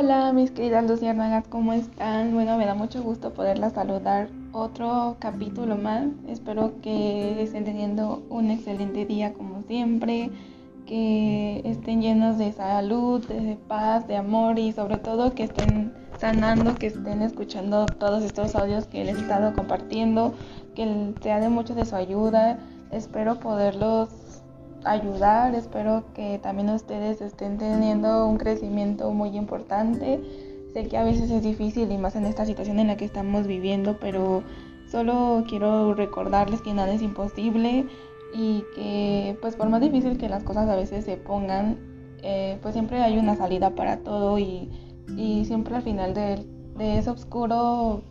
Hola mis queridas luciérnagas, ¿cómo están? Bueno, me da mucho gusto poderlas saludar otro capítulo más. Espero que estén teniendo un excelente día como siempre, que estén llenos de salud, de paz, de amor y sobre todo que estén sanando, que estén escuchando todos estos audios que les he estado compartiendo, que sea de mucho de su ayuda. Espero poderlos ayudar. Espero que también ustedes estén teniendo un crecimiento muy importante. Sé que a veces es difícil y más en esta situación en la que estamos viviendo, pero solo quiero recordarles que nada es imposible y que pues por más difícil que las cosas a veces se pongan, eh, pues siempre hay una salida para todo y, y siempre al final de, de ese oscuro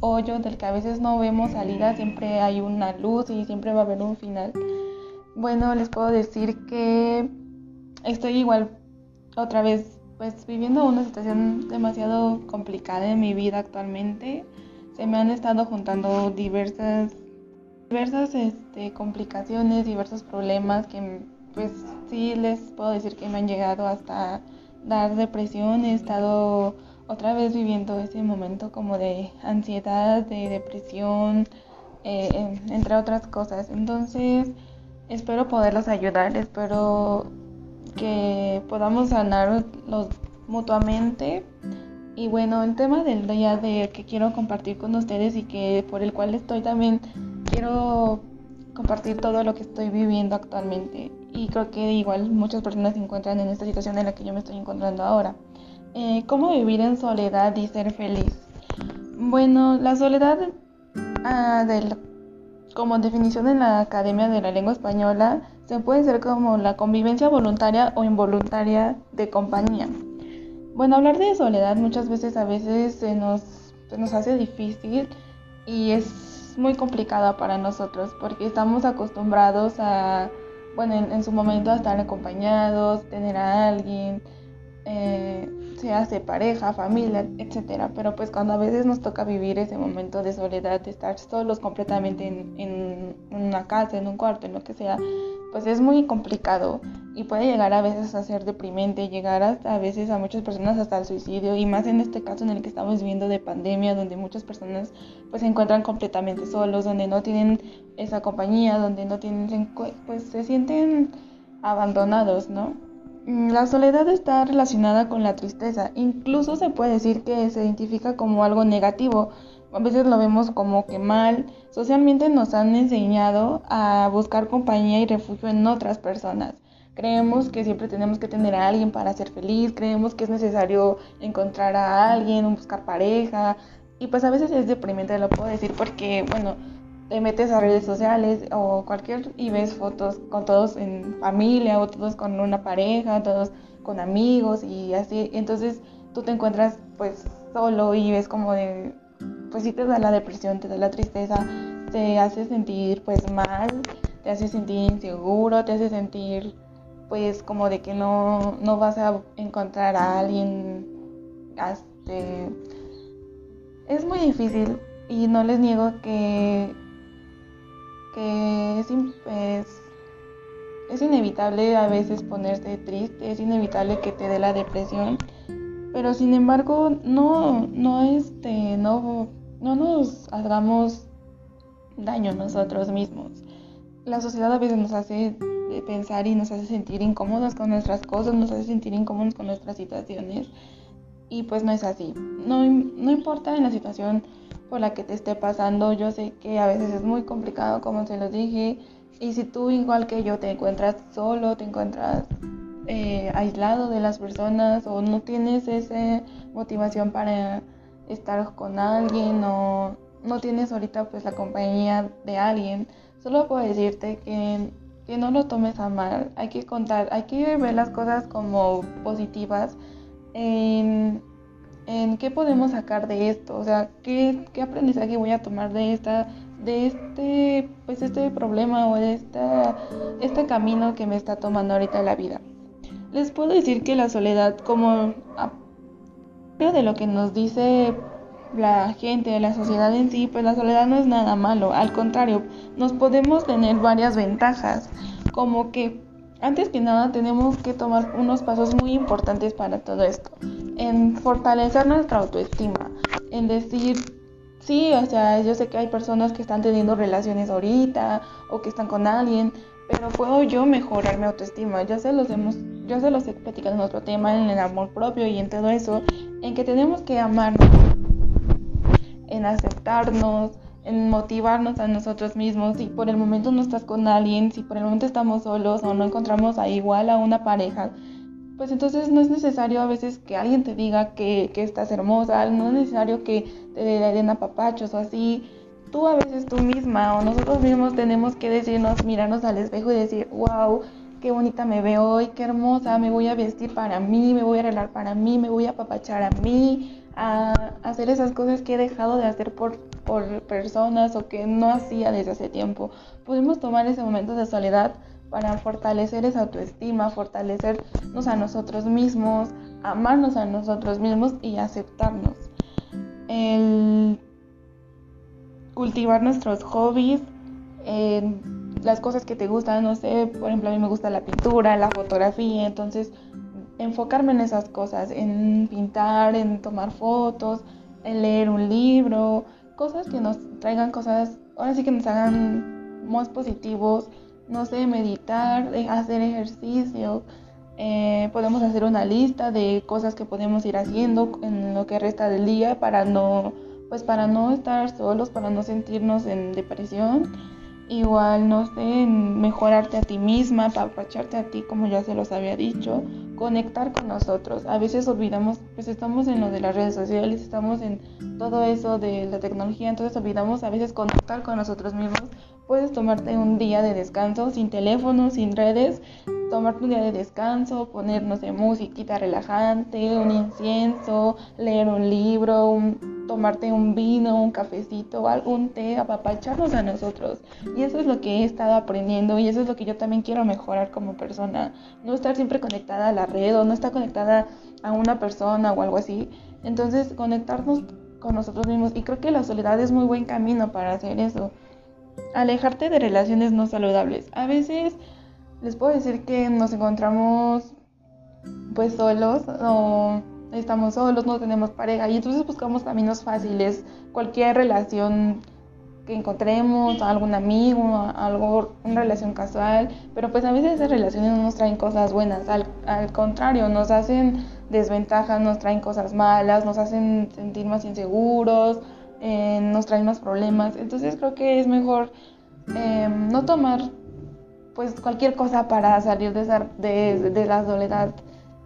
hoyo del que a veces no vemos salida, siempre hay una luz y siempre va a haber un final. Bueno, les puedo decir que estoy igual otra vez pues viviendo una situación demasiado complicada en mi vida actualmente. Se me han estado juntando diversas diversas este, complicaciones, diversos problemas que pues sí les puedo decir que me han llegado hasta dar depresión. He estado otra vez viviendo ese momento como de ansiedad, de depresión, eh, entre otras cosas. Entonces, espero poderlos ayudar, espero que podamos sanarlos mutuamente. Y bueno, el tema del día de que quiero compartir con ustedes y que por el cual estoy también quiero compartir todo lo que estoy viviendo actualmente. Y creo que igual muchas personas se encuentran en esta situación en la que yo me estoy encontrando ahora. Eh, ¿Cómo vivir en soledad y ser feliz? Bueno, la soledad ah, del como definición en la Academia de la Lengua Española, se puede ser como la convivencia voluntaria o involuntaria de compañía. Bueno, hablar de soledad muchas veces a veces se nos, nos hace difícil y es muy complicada para nosotros porque estamos acostumbrados a, bueno, en, su momento a estar acompañados, tener a alguien. Eh, se hace pareja, familia, etcétera. Pero pues cuando a veces nos toca vivir ese momento de soledad, de estar solos completamente en, en, una casa, en un cuarto, en lo que sea, pues es muy complicado y puede llegar a veces a ser deprimente, llegar hasta a veces a muchas personas hasta el suicidio y más en este caso en el que estamos viviendo de pandemia, donde muchas personas pues se encuentran completamente solos, donde no tienen esa compañía, donde no tienen, pues se sienten abandonados, ¿no? Mm, la soledad está relacionada con la tristeza, incluso se puede decir que se identifica como algo negativo. A veces lo vemos como que mal. Socialmente nos han enseñado a buscar compañía y refugio en otras personas. Creemos que siempre tenemos que tener a alguien para ser feliz, creemos que es necesario encontrar a alguien, buscar pareja. Y pues a veces es deprimente, lo puedo decir, porque, bueno, te metes a redes sociales o cualquier y ves fotos con todos en familia o todos con una pareja, todos con amigos y así. Entonces tú te encuentras pues solo y ves como de, pues sí te da la depresión, te da la tristeza, te hace sentir pues mal, te hace sentir inseguro, te hace sentir pues como de que no, no vas a encontrar a alguien. Este, es muy difícil y no les niego que que es, es, inevitable a veces ponerse triste, es inevitable que te dé la depresión, pero sin embargo no, no, este, no, no nos hagamos daño nosotros mismos. La sociedad a veces nos hace pensar y nos hace sentir incómodos con nuestras cosas, nos hace sentir incómodos con nuestras situaciones y pues no es así. No, no importa en la situación por la que te esté pasando. Yo sé que a veces es muy complicado, como se los dije. Y si tú, igual que yo, te encuentras solo, te encuentras eh, aislado de las personas o no tienes esa motivación para estar con alguien o no tienes ahorita pues la compañía de alguien, solo puedo decirte que, que no lo tomes a mal. Hay que contar, hay que ver las cosas como positivas. En qué podemos sacar de esto, o sea, qué, qué aprendizaje voy a tomar de esta de este pues este problema o de esta, este camino que me está tomando ahorita la vida. Les puedo decir que la soledad como de lo que nos dice la gente, la sociedad en sí, pues la soledad no es nada malo, al contrario, nos podemos tener varias ventajas, como que antes que nada tenemos que tomar unos pasos muy importantes para todo esto. En fortalecer nuestra autoestima, en decir, sí, o sea, yo sé que hay personas que están teniendo relaciones ahorita o que están con alguien, pero puedo yo mejorar mi autoestima. Ya se los hemos, ya se los he platicado en otro tema, en el amor propio y en todo eso, en que tenemos que amarnos, en aceptarnos, en motivarnos a nosotros mismos. Si por el momento no estás con alguien, si por el momento estamos solos o no encontramos a igual a una pareja, pues entonces no es necesario a veces que alguien te diga que, que estás hermosa, no es necesario que te den apapachos o así. Tú a veces tú misma o nosotros mismos tenemos que decirnos, mirarnos al espejo y decir, wow, qué bonita me veo hoy, qué hermosa, me voy a vestir para mí, me voy a arreglar para mí, me voy a apapachar a mí, a hacer esas cosas que he dejado de hacer por, por personas o que no hacía desde hace tiempo. Podemos tomar ese momento de soledad para fortalecer esa autoestima, fortalecernos a nosotros mismos, amarnos a nosotros mismos y aceptarnos. El cultivar nuestros hobbies, las cosas que te gustan, no sé, por ejemplo a mí me gusta la pintura, la fotografía, entonces enfocarme en esas cosas, en pintar, en tomar fotos, en leer un libro, cosas que nos traigan cosas, ahora sí que nos hagan más positivos, no sé, meditar, hacer ejercicio. Eh, podemos hacer una lista de cosas que podemos ir haciendo en lo que resta del día para no, pues para no estar solos, para no sentirnos en depresión. Igual, no sé, mejorarte a ti misma, apacharte a ti, como ya se los había dicho, conectar con nosotros. A veces olvidamos, pues estamos en lo de las redes sociales, estamos en todo eso de la tecnología, entonces olvidamos a veces conectar con nosotros mismos Puedes tomarte un día de descanso sin teléfono, sin redes, tomarte un día de descanso, ponernos de musiquita relajante, un incienso, leer un libro, tomarte un vino, un cafecito, algún té, apapacharnos a nosotros. Y eso es lo que he estado aprendiendo y eso es lo que yo también quiero mejorar como persona. No estar siempre conectada a la red o no estar conectada a una persona o algo así. Entonces, conectarnos con nosotros mismos. Y creo que la soledad es muy buen camino para hacer eso alejarte de relaciones no saludables. A veces les puedo decir que nos encontramos pues solos estamos solos, no tenemos pareja y entonces buscamos caminos fáciles, cualquier relación que encontremos, algún amigo, algo, una relación casual, pero pues a veces esas relaciones no nos traen cosas buenas, al contrario, nos hacen desventajas, nos traen cosas malas, nos hacen sentir más inseguros, eh, nos traen más problemas. Entonces creo que es mejor em, no tomar pues cualquier cosa para salir de, de, de, la soledad.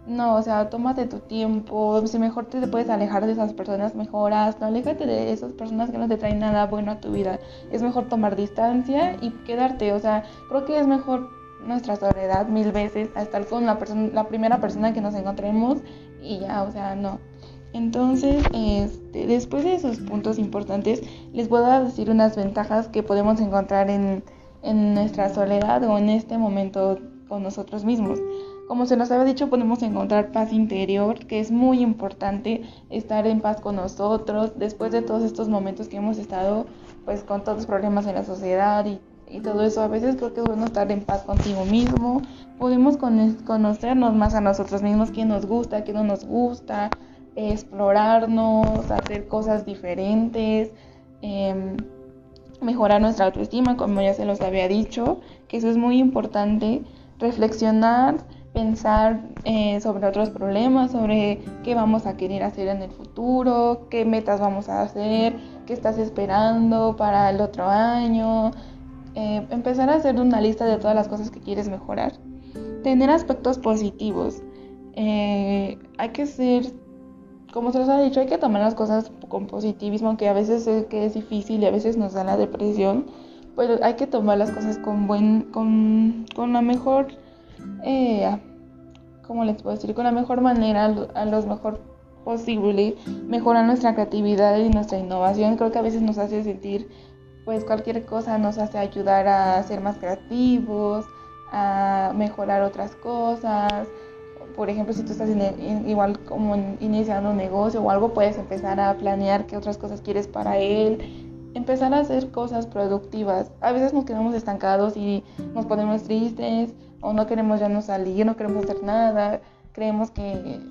No, o sea, tómate tu tiempo. Si mejor te puedes alejar de esas personas, mejoras. No, aléjate de esas personas que no te traen nada bueno a tu vida. Es mejor tomar distancia y quedarte. O sea, creo que es mejor nuestra soledad mil veces a estar con la, la primera persona que nos encontremos y ya, o sea, no. Entonces, este, después de esos puntos importantes, les voy a decir unas ventajas que podemos encontrar en, en nuestra soledad o en este momento con nosotros mismos. Como se nos había dicho, podemos encontrar paz interior, que es muy importante estar en paz con nosotros después de todos estos momentos que hemos estado pues con todos los problemas en la sociedad y, y todo eso. A veces creo que es bueno estar en paz contigo mismo. Podemos conocernos más a nosotros mismos, qué nos gusta, qué no nos gusta, explorarnos, hacer cosas diferentes, em, mejorar nuestra autoestima, como ya se los había dicho, que eso es muy importante, reflexionar, pensar eh, sobre otros problemas, sobre qué vamos a querer hacer en el futuro, qué metas vamos a hacer, qué estás esperando para el otro año, eh, empezar a hacer una lista de todas las cosas que quieres mejorar. Tener aspectos positivos. Eh, hay que ser como se los ha dicho, hay que tomar las cosas con positivismo, aunque a veces es, que es difícil y a veces nos da la depresión, pero hay que tomar las cosas con buen, con, con la mejor, eh, ¿cómo les puedo decir? Con la mejor manera, a lo mejor posible, mejorar nuestra creatividad y nuestra innovación. Creo que a veces nos hace sentir, pues cualquier cosa nos hace ayudar a ser más creativos, a mejorar otras cosas, por ejemplo, si tú estás igual como iniciando un negocio o algo, puedes empezar a planear qué otras cosas quieres para él, empezar a hacer cosas productivas. A veces nos quedamos estancados y nos ponemos tristes o no queremos ya no salir, no queremos hacer nada, creemos que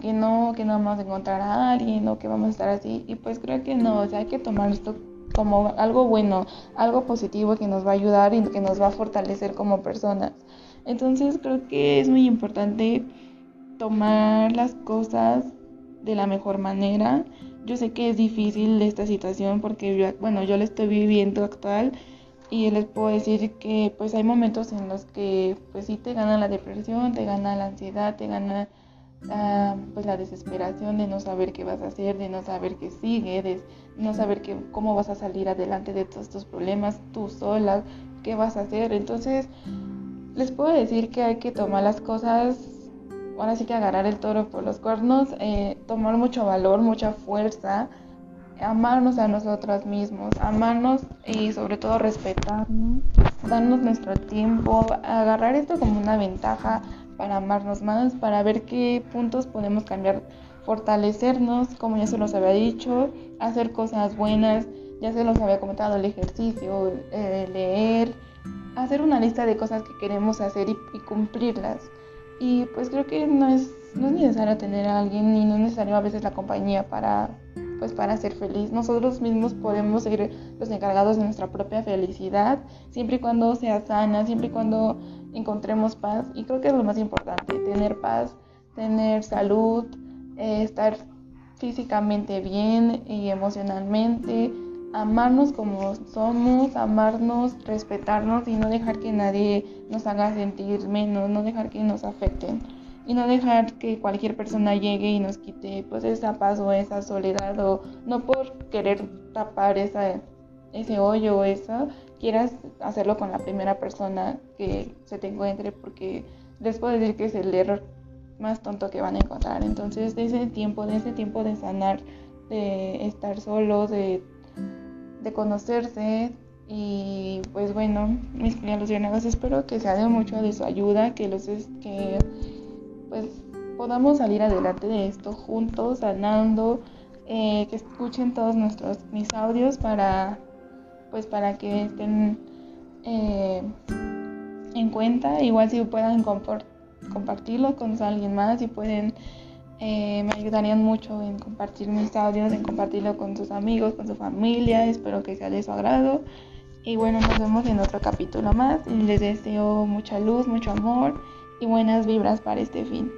que no, que no vamos a encontrar a alguien o que vamos a estar así. Y pues creo que no, o sea, hay que tomar esto como algo bueno, algo positivo que nos va a ayudar y que nos va a fortalecer como personas. Entonces creo que es muy importante tomar las cosas de la mejor manera. Yo sé que es difícil esta situación porque bueno, yo la estoy viviendo actual y les puedo decir que pues hay momentos en los que pues sí te gana la depresión, te gana la ansiedad, te gana pues la desesperación de no saber qué vas a hacer, de no saber qué sigue, de no saber qué, cómo vas a salir adelante de todos estos problemas tú sola, qué vas a hacer. Entonces les puedo decir que hay que tomar las cosas, ahora sí que agarrar el toro por los cuernos, eh, tomar mucho valor, mucha fuerza, amarnos a nosotros mismos, amarnos y sobre todo respetarnos, darnos nuestro tiempo, agarrar esto como una ventaja para amarnos más, para ver qué puntos podemos cambiar, fortalecernos, como ya se los había dicho, hacer cosas buenas, ya se los había comentado, el ejercicio, leer, hacer una lista de cosas que queremos hacer y, cumplirlas. Y pues creo que no es, no es necesario tener a alguien y no es necesario a veces la compañía para, pues para ser feliz. Nosotros mismos podemos ser los encargados de nuestra propia felicidad, siempre y cuando sea sana, siempre y cuando encontremos paz. Y creo que es lo más importante, tener paz, tener salud, eh, estar físicamente bien y emocionalmente amarnos como somos, amarnos, respetarnos y no dejar que nadie nos haga sentir menos, no dejar que nos afecten y no dejar que cualquier persona llegue y nos quite pues esa paz o esa soledad o no por querer tapar ese hoyo o eso, quieras hacerlo con la primera persona que se te encuentre porque les puedo decir que es el error más tonto que van a encontrar. Entonces, de ese tiempo, de ese tiempo de sanar, de estar solos, de de conocerse y pues bueno, mis queridos luciérnagos, espero que sea de mucho de su ayuda, que los que pues podamos salir adelante de esto juntos, sanando, eh, que escuchen todos nuestros mis audios para pues para que estén eh, en cuenta, igual si puedan compartirlo con alguien más, y pueden eh, me ayudarían mucho en compartir mis audios, en compartirlo con sus amigos, con su familia. Espero que sea de su agrado. Y bueno, nos vemos en otro capítulo más. Les deseo mucha luz, mucho amor y buenas vibras para este fin.